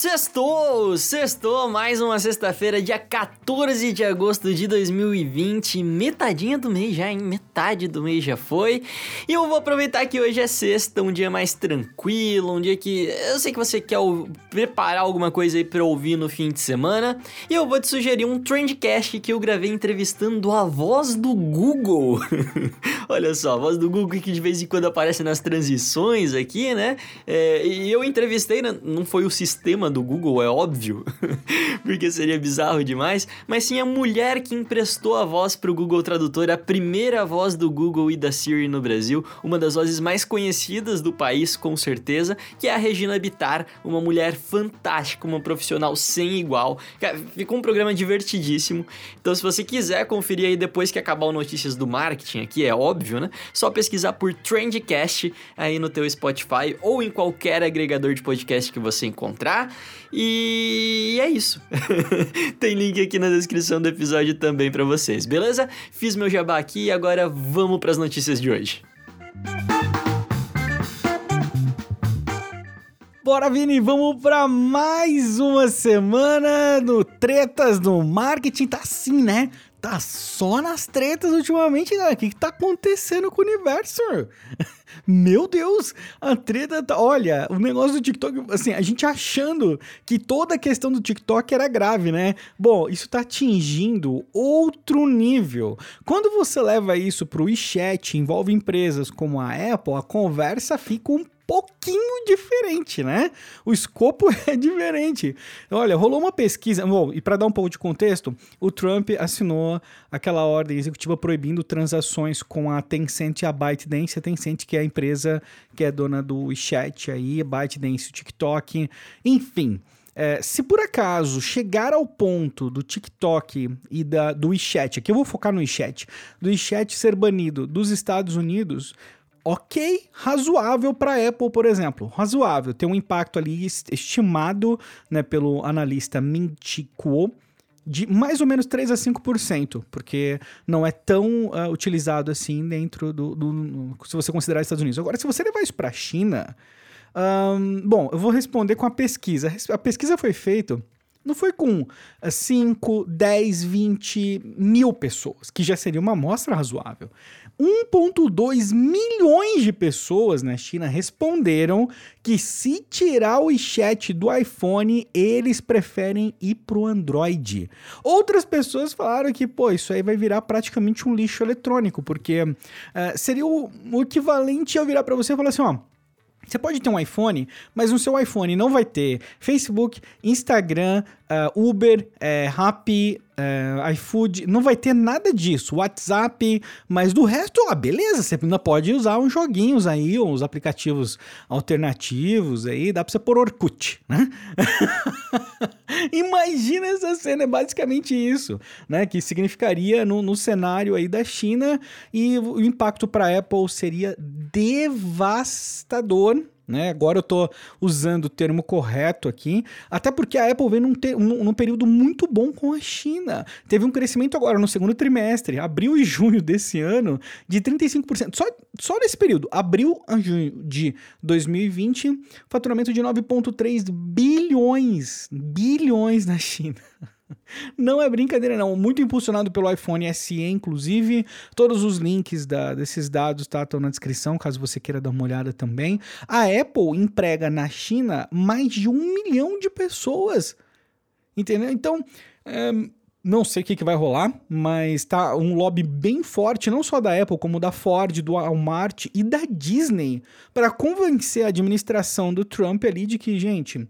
Sextou! Sextou! Mais uma sexta-feira, dia 14 de agosto de 2020. Metadinha do mês já, hein? Metade do mês já foi. E eu vou aproveitar que hoje é sexta, um dia mais tranquilo, um dia que eu sei que você quer preparar alguma coisa aí pra ouvir no fim de semana. E eu vou te sugerir um Trendcast que eu gravei entrevistando a voz do Google. Olha só, a voz do Google que de vez em quando aparece nas transições aqui, né? É, e eu entrevistei, né? não foi o sistema do Google, é óbvio, porque seria bizarro demais, mas sim a mulher que emprestou a voz para o Google Tradutor, a primeira voz do Google e da Siri no Brasil, uma das vozes mais conhecidas do país, com certeza, que é a Regina Bittar, uma mulher fantástica, uma profissional sem igual. Ficou um programa divertidíssimo. Então, se você quiser conferir aí depois que acabar o Notícias do Marketing, aqui é óbvio, né? Só pesquisar por Trendcast aí no teu Spotify ou em qualquer agregador de podcast que você encontrar. E é isso. Tem link aqui na descrição do episódio também para vocês, beleza? Fiz meu jabá aqui e agora vamos para as notícias de hoje. Bora, Vini, vamos para mais uma semana no Tretas do Marketing. Tá assim, né? Tá só nas tretas ultimamente, né? O que, que tá acontecendo com o universo? Meu Deus, a treta tá. Olha, o negócio do TikTok, assim, a gente achando que toda a questão do TikTok era grave, né? Bom, isso tá atingindo outro nível. Quando você leva isso pro WeChat, envolve empresas como a Apple, a conversa fica um pouquinho diferente, né? O escopo é diferente. Olha, rolou uma pesquisa. Bom, e para dar um pouco de contexto, o Trump assinou aquela ordem executiva proibindo transações com a Tencent e a ByteDance. A Tencent, que é a empresa que é dona do WeChat aí, ByteDance, o TikTok, enfim. É, se por acaso chegar ao ponto do TikTok e da, do WeChat, aqui eu vou focar no WeChat, do WeChat ser banido dos Estados Unidos, ok, razoável para Apple, por exemplo. Razoável, tem um impacto ali estimado né, pelo analista Mintico de mais ou menos 3 a 5%, porque não é tão uh, utilizado assim dentro do, do, Se você considerar Estados Unidos. Agora, se você levar isso para a China. Um, bom, eu vou responder com a pesquisa. A pesquisa foi feita não foi com 5, 10, 20 mil pessoas, que já seria uma amostra razoável. 1,2 milhões de pessoas na China responderam que se tirar o chat do iPhone, eles preferem ir pro Android. Outras pessoas falaram que, pô, isso aí vai virar praticamente um lixo eletrônico, porque uh, seria o, o equivalente a virar para você e falar assim, ó, você pode ter um iPhone, mas no seu iPhone não vai ter Facebook, Instagram, uh, Uber, uh, Rappi, uh, iFood, não vai ter nada disso. WhatsApp, mas do resto, ó, beleza, você ainda pode usar uns joguinhos aí, uns aplicativos alternativos aí, dá pra você pôr Orkut, né? Imagina essa cena, é basicamente isso, né? Que significaria no, no cenário aí da China e o impacto para Apple seria devastador né? Agora eu estou usando o termo correto aqui, até porque a Apple vem num, ter, num, num, período muito bom com a China. Teve um crescimento agora no segundo trimestre, abril e junho desse ano, de 35%. Só, só nesse período, abril a junho de 2020, faturamento de 9,3 bilhões, bilhões na China. Não é brincadeira, não. Muito impulsionado pelo iPhone SE, inclusive. Todos os links da, desses dados tá, estão na descrição, caso você queira dar uma olhada também. A Apple emprega na China mais de um milhão de pessoas. Entendeu? Então, é, não sei o que, que vai rolar, mas tá um lobby bem forte, não só da Apple, como da Ford, do Walmart e da Disney, para convencer a administração do Trump ali de que, gente,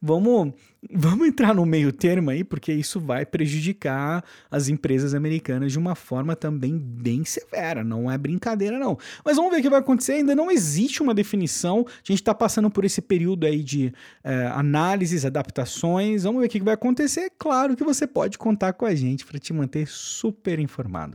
vamos, vamos entrar no meio termo aí, porque isso vai prejudicar as empresas americanas de uma forma também bem severa. Não é brincadeira, não. Mas vamos ver o que vai acontecer. Ainda não existe uma definição. A gente está passando por esse período aí de é, análises, adaptações. Vamos ver o que vai acontecer. Claro que você pode contar com a gente para te manter super informado.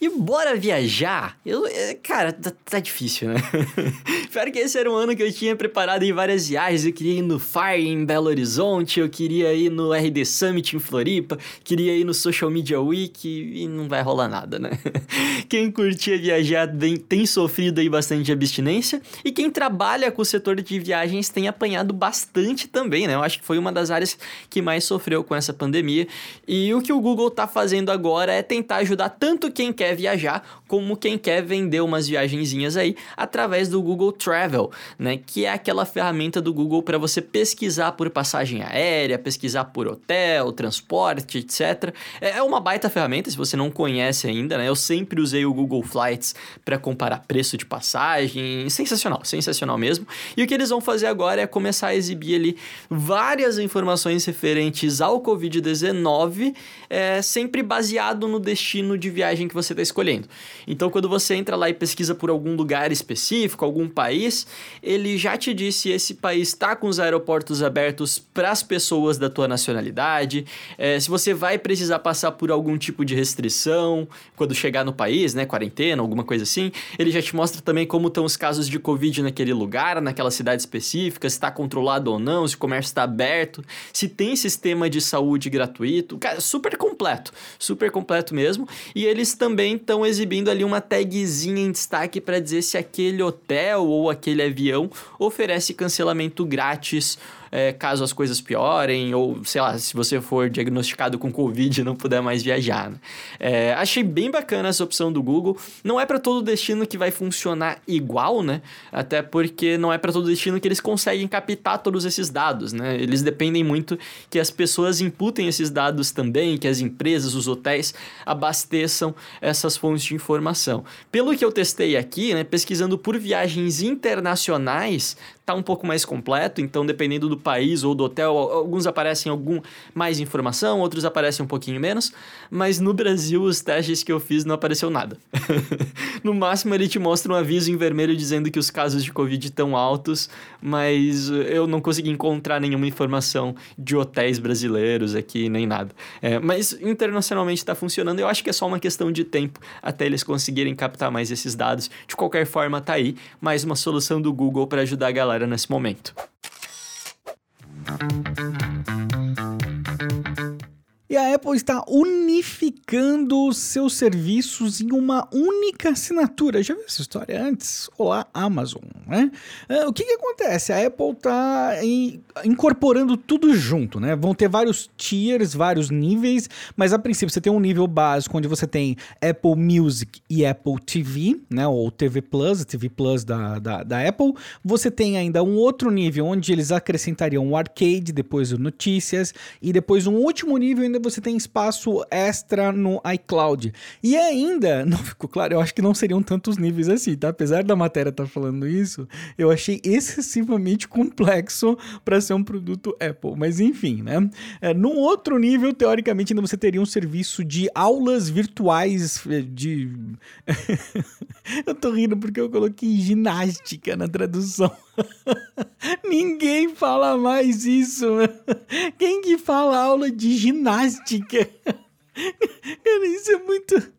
E bora viajar? Eu, é, cara, tá, tá difícil, né? Pior que esse era um ano que eu tinha preparado em várias viagens. Eu queria ir no Fire em Belo Horizonte, eu queria ir no RD Summit em Floripa, queria ir no Social Media Week e não vai rolar nada, né? Quem curtia viajar tem sofrido aí bastante abstinência e quem trabalha com o setor de viagens tem apanhado bastante também, né? Eu acho que foi uma das áreas que mais sofreu com essa pandemia. E o que o Google tá fazendo agora é tentar ajudar tanto quem quer viajar como quem quer vender umas viagenzinhas aí através do Google Travel, né? Que é aquela ferramenta do Google para você pesquisar por passagem aérea, pesquisar por hotel, transporte, etc. É, é uma baita ferramenta, se você não conhece ainda, né? Eu sempre usei o Google Flights para comparar preço de passagem. Sensacional, sensacional mesmo. E o que eles vão fazer agora é começar a exibir ali várias informações referentes ao Covid-19, é, sempre baseado no destino de viagem que você está escolhendo. Então, quando você entra lá e pesquisa por algum lugar específico, algum país, ele já te disse se esse país está com os aeroportos abertos para as pessoas da tua nacionalidade, é, se você vai precisar passar por algum tipo de restrição quando chegar no país, né, quarentena, alguma coisa assim. Ele já te mostra também como estão os casos de Covid naquele lugar, naquela cidade específica, se está controlado ou não, se o comércio está aberto, se tem sistema de saúde gratuito. Cara, super completo, super completo mesmo. E eles também estão exibindo ali uma tagzinha em destaque para dizer se aquele hotel ou aquele avião oferece cancelamento grátis é, caso as coisas piorem, ou sei lá, se você for diagnosticado com Covid e não puder mais viajar. Né? É, achei bem bacana essa opção do Google. Não é para todo destino que vai funcionar igual, né? Até porque não é para todo destino que eles conseguem captar todos esses dados, né? Eles dependem muito que as pessoas imputem esses dados também, que as empresas, os hotéis abasteçam essas fontes de informação. Pelo que eu testei aqui, né, pesquisando por viagens internacionais, tá um pouco mais completo, então dependendo do país ou do hotel, alguns aparecem algum mais informação, outros aparecem um pouquinho menos, mas no Brasil os testes que eu fiz não apareceu nada. no máximo ele te mostra um aviso em vermelho dizendo que os casos de Covid estão altos, mas eu não consegui encontrar nenhuma informação de hotéis brasileiros aqui, nem nada. É, mas internacionalmente está funcionando, eu acho que é só uma questão de tempo até eles conseguirem captar mais esses dados. De qualquer forma, tá aí mais uma solução do Google para ajudar a galera nesse momento. E a Apple está unificando seus serviços em uma única assinatura. Já viu essa história antes? Olá, Amazon, né? Uh, o que, que acontece? A Apple está incorporando tudo junto, né? Vão ter vários tiers, vários níveis, mas a princípio você tem um nível básico onde você tem Apple Music e Apple TV, né? Ou TV Plus, TV Plus da, da, da Apple. Você tem ainda um outro nível onde eles acrescentariam o Arcade, depois o Notícias, e depois um último nível ainda você tem espaço extra no iCloud. E ainda, não ficou claro, eu acho que não seriam tantos níveis assim, tá? Apesar da matéria estar tá falando isso, eu achei excessivamente complexo para ser um produto Apple. Mas enfim, né? É, num outro nível, teoricamente, ainda você teria um serviço de aulas virtuais eh, de. eu tô rindo porque eu coloquei ginástica na tradução. Ninguém fala mais isso. Quem que fala aula de ginástica? Cara, isso é muito.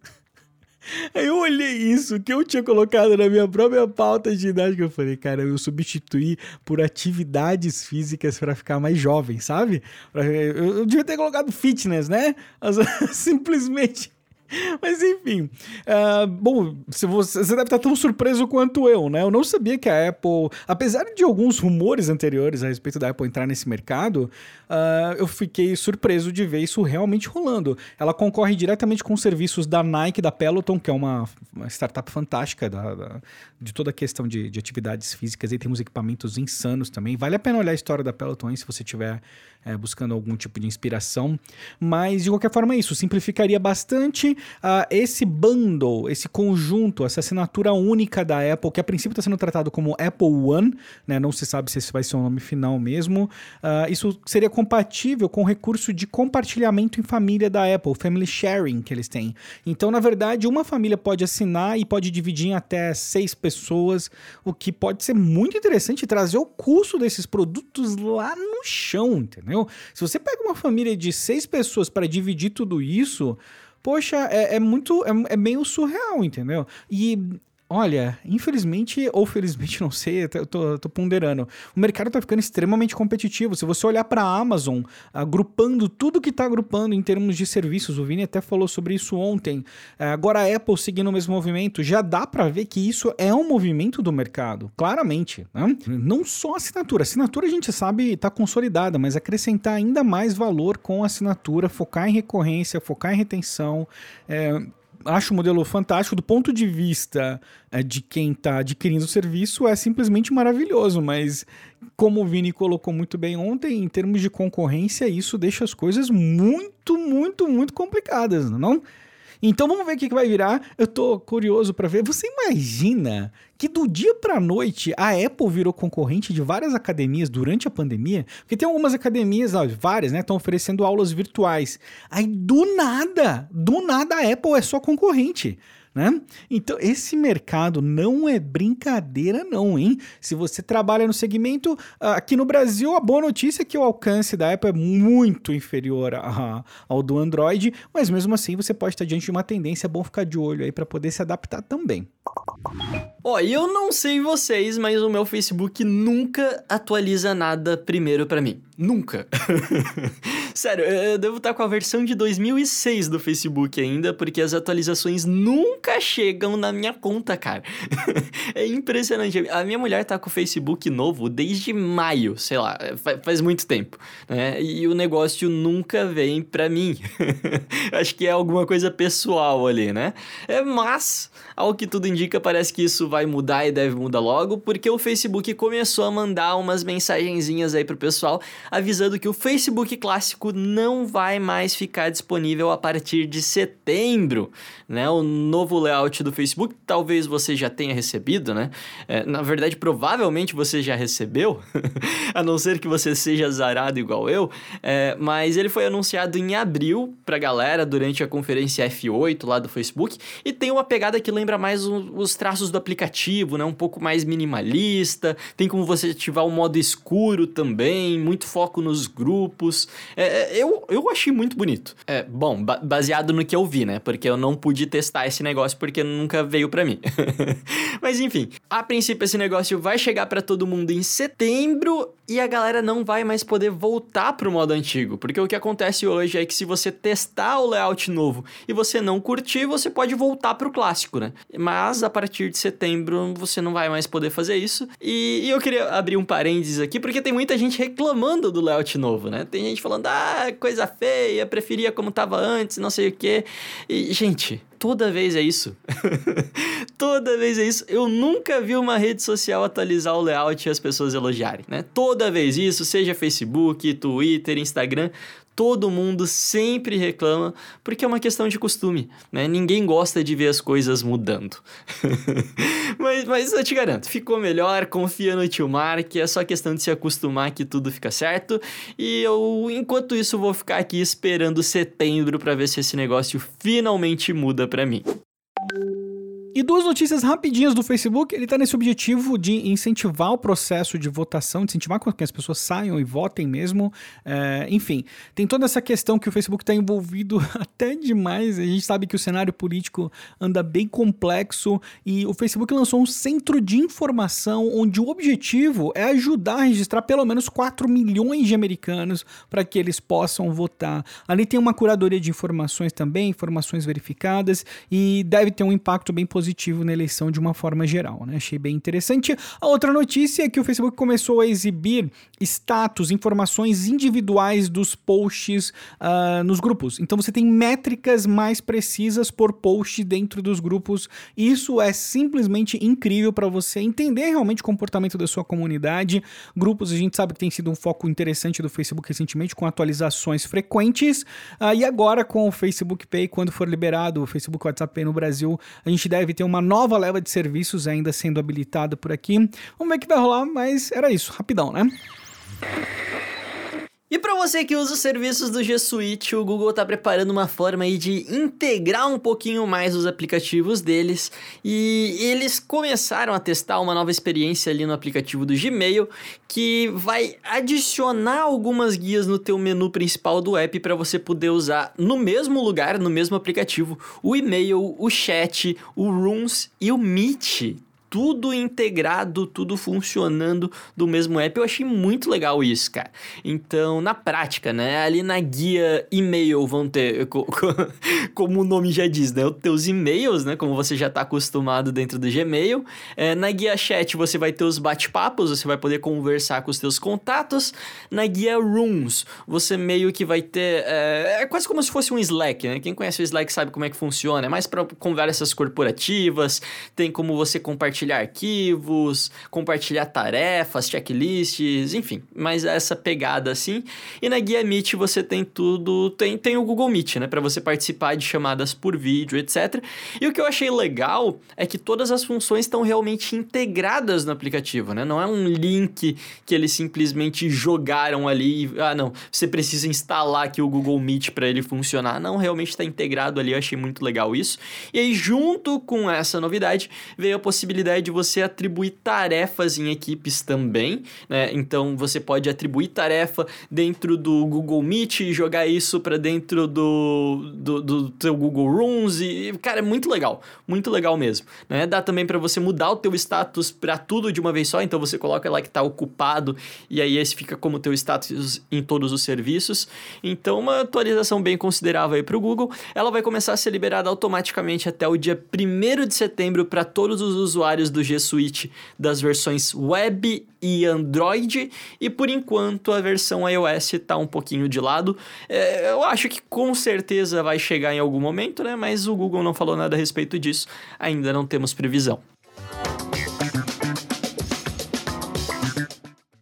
Eu olhei isso, que eu tinha colocado na minha própria pauta de ginástica. Eu falei, cara, eu substituí por atividades físicas para ficar mais jovem, sabe? Eu devia ter colocado fitness, né? Simplesmente Mas enfim, uh, bom, você, você deve estar tão surpreso quanto eu, né? Eu não sabia que a Apple, apesar de alguns rumores anteriores a respeito da Apple entrar nesse mercado, uh, eu fiquei surpreso de ver isso realmente rolando. Ela concorre diretamente com serviços da Nike, da Peloton, que é uma, uma startup fantástica da, da, de toda a questão de, de atividades físicas. E temos equipamentos insanos também. Vale a pena olhar a história da Peloton aí, se você tiver é, buscando algum tipo de inspiração. Mas, de qualquer forma, é isso. Simplificaria bastante uh, esse bundle, esse conjunto, essa assinatura única da Apple, que a princípio está sendo tratado como Apple One, né? não se sabe se esse vai ser o nome final mesmo. Uh, isso seria compatível com o recurso de compartilhamento em família da Apple, Family Sharing que eles têm. Então, na verdade, uma família pode assinar e pode dividir em até seis pessoas, o que pode ser muito interessante trazer o custo desses produtos lá no chão, entendeu? Se você pega uma família de seis pessoas para dividir tudo isso, poxa, é, é muito, é, é meio surreal, entendeu? E Olha, infelizmente, ou felizmente, não sei, eu tô, tô ponderando. O mercado tá ficando extremamente competitivo. Se você olhar para a Amazon, agrupando tudo que tá agrupando em termos de serviços, o Vini até falou sobre isso ontem. É, agora a Apple seguindo o mesmo movimento, já dá para ver que isso é um movimento do mercado, claramente. Né? Não só assinatura. Assinatura a gente sabe tá consolidada, mas acrescentar ainda mais valor com a assinatura, focar em recorrência, focar em retenção. É, acho o modelo fantástico do ponto de vista é, de quem está adquirindo o serviço, é simplesmente maravilhoso, mas como o Vini colocou muito bem ontem, em termos de concorrência, isso deixa as coisas muito, muito, muito complicadas, não? Então vamos ver o que, vai virar. Eu tô curioso para ver. Você imagina que do dia para noite a Apple virou concorrente de várias academias durante a pandemia? Porque tem algumas academias, várias, né, estão oferecendo aulas virtuais. Aí do nada, do nada a Apple é só concorrente. Né? Então, esse mercado não é brincadeira, não, hein? Se você trabalha no segmento, aqui no Brasil, a boa notícia é que o alcance da Apple é muito inferior a, ao do Android, mas mesmo assim você pode estar diante de uma tendência, é bom ficar de olho aí para poder se adaptar também. Ó, oh, eu não sei vocês, mas o meu Facebook nunca atualiza nada primeiro para mim. Nunca. Sério, eu devo estar com a versão de 2006 do Facebook ainda, porque as atualizações nunca chegam na minha conta, cara. é impressionante. A minha mulher tá com o Facebook novo desde maio, sei lá, faz muito tempo, né? E o negócio nunca vem pra mim. Acho que é alguma coisa pessoal ali, né? É, mas, ao que tudo indica, parece que isso vai mudar e deve mudar logo, porque o Facebook começou a mandar umas mensagenzinhas aí pro pessoal avisando que o Facebook clássico não vai mais ficar disponível a partir de setembro, né? O novo layout do Facebook, talvez você já tenha recebido, né? É, na verdade, provavelmente você já recebeu, a não ser que você seja zarado igual eu, é, mas ele foi anunciado em abril pra galera durante a conferência F8 lá do Facebook e tem uma pegada que lembra mais os traços do aplicativo, né? Um pouco mais minimalista, tem como você ativar o modo escuro também, muito foco nos grupos. É, é, eu, eu achei muito bonito. É, bom, ba baseado no que eu vi, né? Porque eu não pude testar esse negócio porque nunca veio para mim. Mas enfim, a princípio esse negócio vai chegar para todo mundo em setembro e a galera não vai mais poder voltar pro modo antigo, porque o que acontece hoje é que se você testar o layout novo e você não curtir, você pode voltar pro clássico, né? Mas a partir de setembro você não vai mais poder fazer isso. E, e eu queria abrir um parênteses aqui, porque tem muita gente reclamando do layout novo, né? Tem gente falando, ah, coisa feia, preferia como tava antes, não sei o quê. E, gente, toda vez é isso. toda vez é isso. Eu nunca vi uma rede social atualizar o layout e as pessoas elogiarem, né? Toda vez isso, seja Facebook, Twitter, Instagram, todo mundo sempre reclama porque é uma questão de costume, né? Ninguém gosta de ver as coisas mudando. mas, mas eu te garanto, ficou melhor, confia no tio Mark, é só questão de se acostumar que tudo fica certo. E eu, enquanto isso, vou ficar aqui esperando setembro para ver se esse negócio finalmente muda para mim. E duas notícias rapidinhas do Facebook. Ele está nesse objetivo de incentivar o processo de votação, de incentivar que as pessoas saiam e votem mesmo. É, enfim, tem toda essa questão que o Facebook está envolvido até demais. A gente sabe que o cenário político anda bem complexo e o Facebook lançou um centro de informação onde o objetivo é ajudar a registrar pelo menos 4 milhões de americanos para que eles possam votar. Ali tem uma curadoria de informações também, informações verificadas e deve ter um impacto bem positivo positivo na eleição de uma forma geral, né? Achei bem interessante. A outra notícia é que o Facebook começou a exibir status, informações individuais dos posts uh, nos grupos. Então você tem métricas mais precisas por post dentro dos grupos. Isso é simplesmente incrível para você entender realmente o comportamento da sua comunidade. Grupos a gente sabe que tem sido um foco interessante do Facebook recentemente, com atualizações frequentes. Uh, e agora com o Facebook Pay, quando for liberado o Facebook WhatsApp Pay no Brasil, a gente deve deve ter uma nova leva de serviços ainda sendo habilitada por aqui. Vamos ver o que vai rolar, mas era isso, rapidão, né? E para você que usa os serviços do G Suite, o Google está preparando uma forma aí de integrar um pouquinho mais os aplicativos deles. E eles começaram a testar uma nova experiência ali no aplicativo do Gmail, que vai adicionar algumas guias no teu menu principal do app para você poder usar no mesmo lugar, no mesmo aplicativo, o e-mail, o chat, o Rooms e o Meet tudo integrado, tudo funcionando do mesmo app. Eu achei muito legal isso, cara. Então, na prática, né? Ali na guia e-mail vão ter, como o nome já diz, né? Os teus e-mails, né? Como você já está acostumado dentro do Gmail. É, na guia chat você vai ter os bate-papos, você vai poder conversar com os teus contatos. Na guia Rooms, você meio que vai ter. É, é quase como se fosse um Slack, né? Quem conhece o Slack sabe como é que funciona. É mais para conversas corporativas, tem como você compartilhar compartilhar arquivos, compartilhar tarefas, checklists, enfim, mas essa pegada assim. E na guia Meet você tem tudo, tem, tem o Google Meet, né, para você participar de chamadas por vídeo, etc. E o que eu achei legal é que todas as funções estão realmente integradas no aplicativo, né? Não é um link que eles simplesmente jogaram ali, ah, não, você precisa instalar aqui o Google Meet para ele funcionar. Não, realmente está integrado ali, eu achei muito legal isso. E aí junto com essa novidade veio a possibilidade ideia de você atribuir tarefas em equipes também, né? Então você pode atribuir tarefa dentro do Google Meet e jogar isso para dentro do, do, do teu Google Rooms e, cara, é muito legal, muito legal mesmo, né? Dá também para você mudar o teu status para tudo de uma vez só, então você coloca lá que está ocupado e aí esse fica como teu status em todos os serviços. Então uma atualização bem considerável aí para o Google. Ela vai começar a ser liberada automaticamente até o dia 1 de setembro para todos os usuários usuários do G Suite das versões web e Android, e por enquanto a versão iOS está um pouquinho de lado. É, eu acho que com certeza vai chegar em algum momento, né? Mas o Google não falou nada a respeito disso, ainda não temos previsão.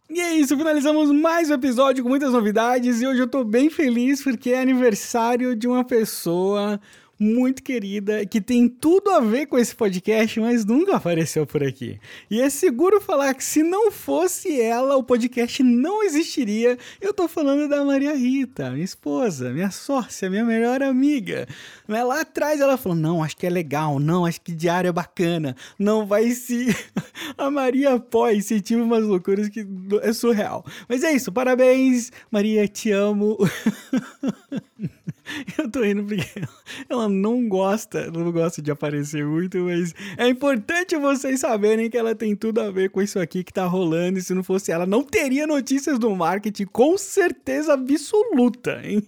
E é isso, finalizamos mais um episódio com muitas novidades e hoje eu tô bem feliz porque é aniversário de uma pessoa muito querida, que tem tudo a ver com esse podcast, mas nunca apareceu por aqui. E é seguro falar que se não fosse ela, o podcast não existiria. Eu tô falando da Maria Rita, minha esposa, minha sócia, minha melhor amiga. Lá atrás ela falou: não, acho que é legal, não, acho que diário é bacana, não vai se. A Maria apoia, incentiva umas loucuras que é surreal. Mas é isso, parabéns, Maria, te amo. Eu tô indo porque ela não gosta, não gosta de aparecer muito, mas é importante vocês saberem que ela tem tudo a ver com isso aqui que tá rolando. E se não fosse ela, não teria notícias do marketing, com certeza absoluta, hein?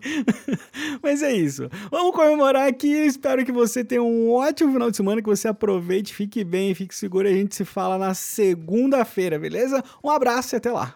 Mas é isso. Vamos comemorar aqui. Espero que você tenha um ótimo final de semana, que você aproveite, fique bem, fique seguro. E a gente se fala na segunda-feira, beleza? Um abraço e até lá.